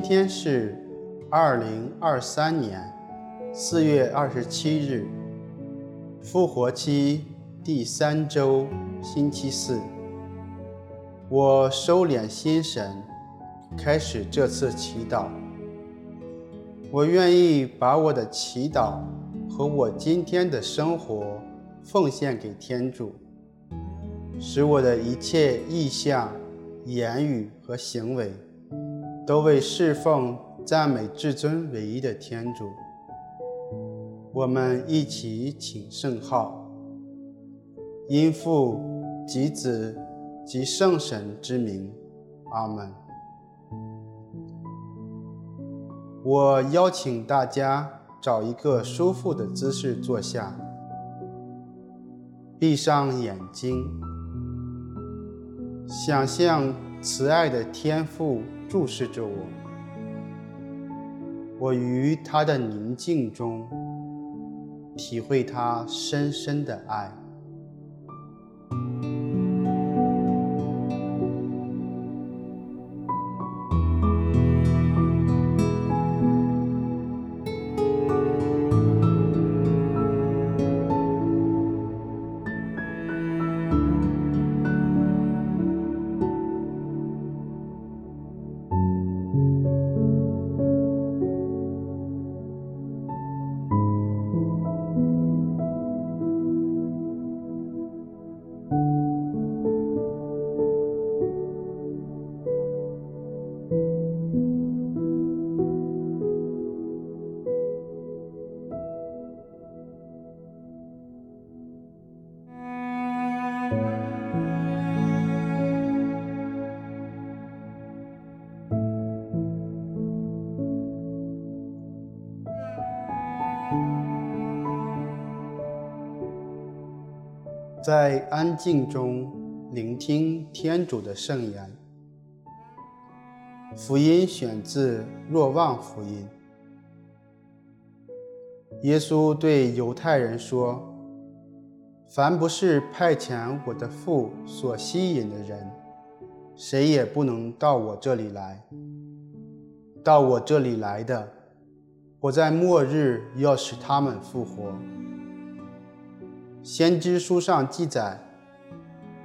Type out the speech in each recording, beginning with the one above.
今天是二零二三年四月二十七日，复活期第三周，星期四。我收敛心神，开始这次祈祷。我愿意把我的祈祷和我今天的生活奉献给天主，使我的一切意向、言语和行为。都为侍奉、赞美至尊唯一的天主。我们一起请圣号，因父及子及圣神之名，阿门。我邀请大家找一个舒服的姿势坐下，闭上眼睛，想象慈爱的天父。注视着我，我于他的宁静中体会他深深的爱。在安静中聆听天主的圣言。福音选自《若望福音》。耶稣对犹太人说：“凡不是派遣我的父所吸引的人，谁也不能到我这里来。到我这里来的，我在末日要使他们复活。”先知书上记载，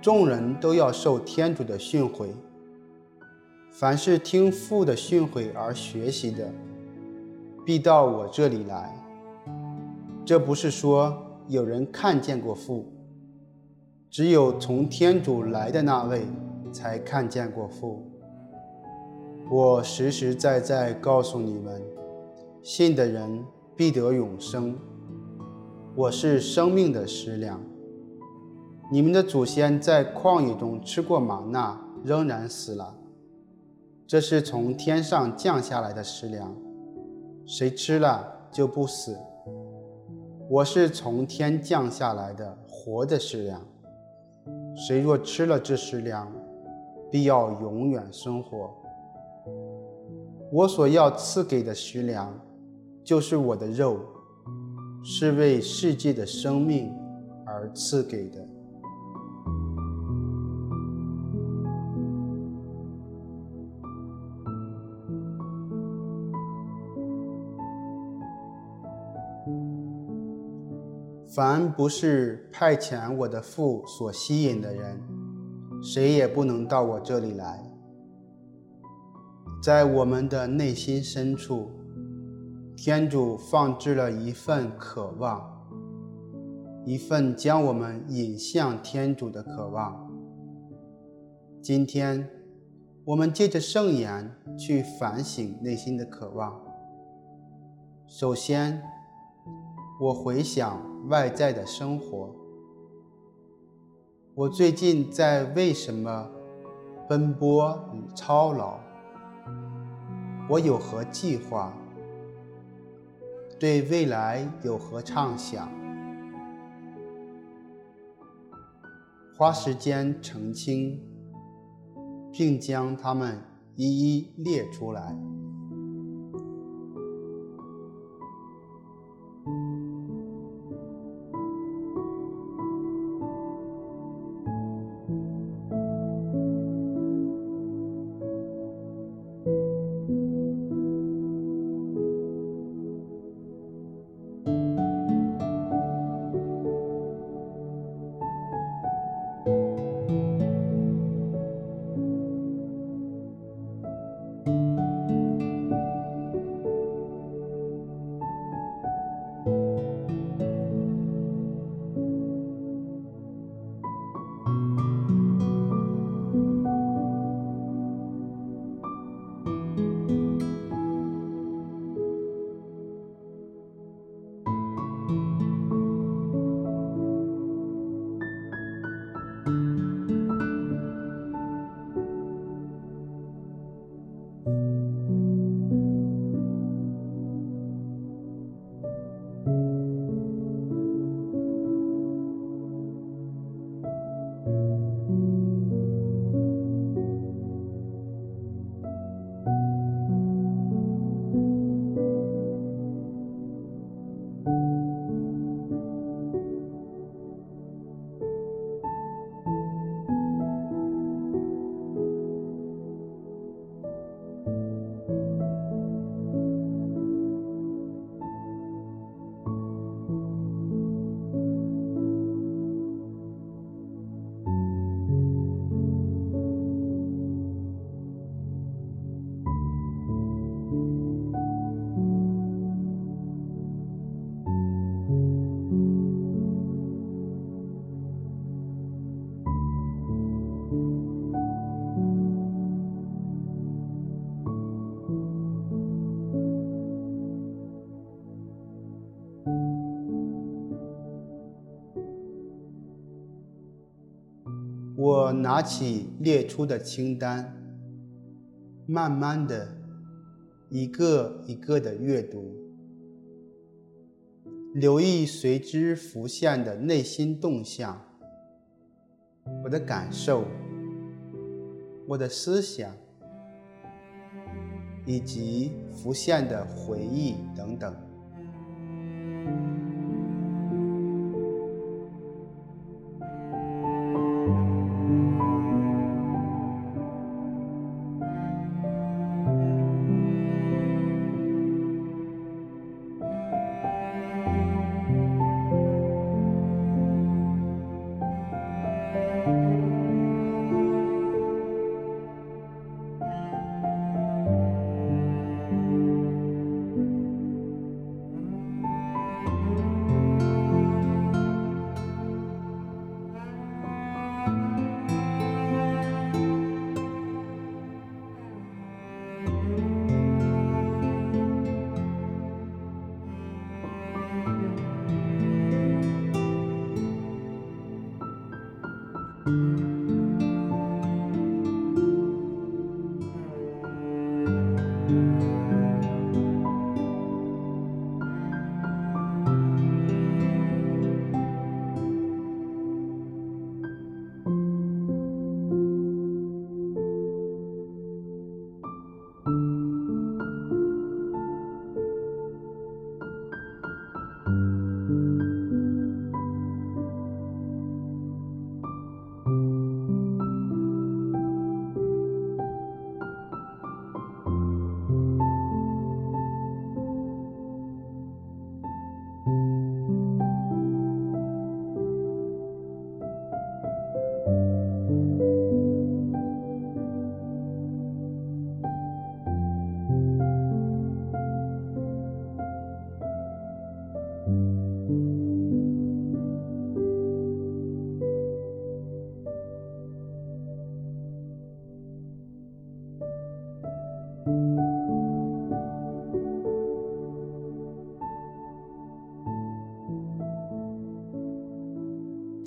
众人都要受天主的训诲。凡是听父的训诲而学习的，必到我这里来。这不是说有人看见过父，只有从天主来的那位才看见过父。我实实在在告诉你们，信的人必得永生。我是生命的食粮。你们的祖先在旷野中吃过玛纳，仍然死了。这是从天上降下来的食粮，谁吃了就不死。我是从天降下来的活的食粮，谁若吃了这食粮，必要永远生活。我所要赐给的食粮，就是我的肉。是为世界的生命而赐给的。凡不是派遣我的父所吸引的人，谁也不能到我这里来。在我们的内心深处。天主放置了一份渴望，一份将我们引向天主的渴望。今天，我们借着圣言去反省内心的渴望。首先，我回想外在的生活，我最近在为什么奔波与操劳？我有何计划？对未来有何畅想？花时间澄清，并将它们一一列出来。拿起列出的清单，慢慢的，一个一个的阅读，留意随之浮现的内心动向，我的感受，我的思想，以及浮现的回忆等等。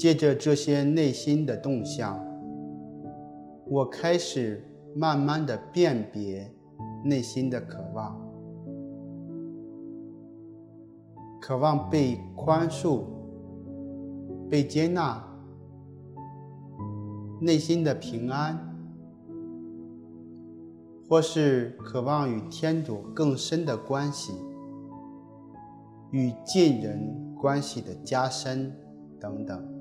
借着这些内心的动向，我开始慢慢的辨别内心的渴望，渴望被宽恕、被接纳，内心的平安，或是渴望与天主更深的关系，与近人关系的加深等等。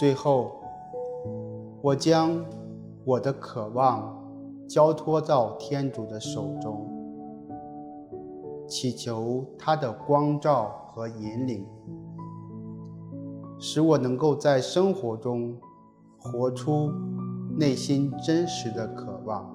最后，我将我的渴望交托到天主的手中，祈求他的光照和引领，使我能够在生活中活出内心真实的渴望。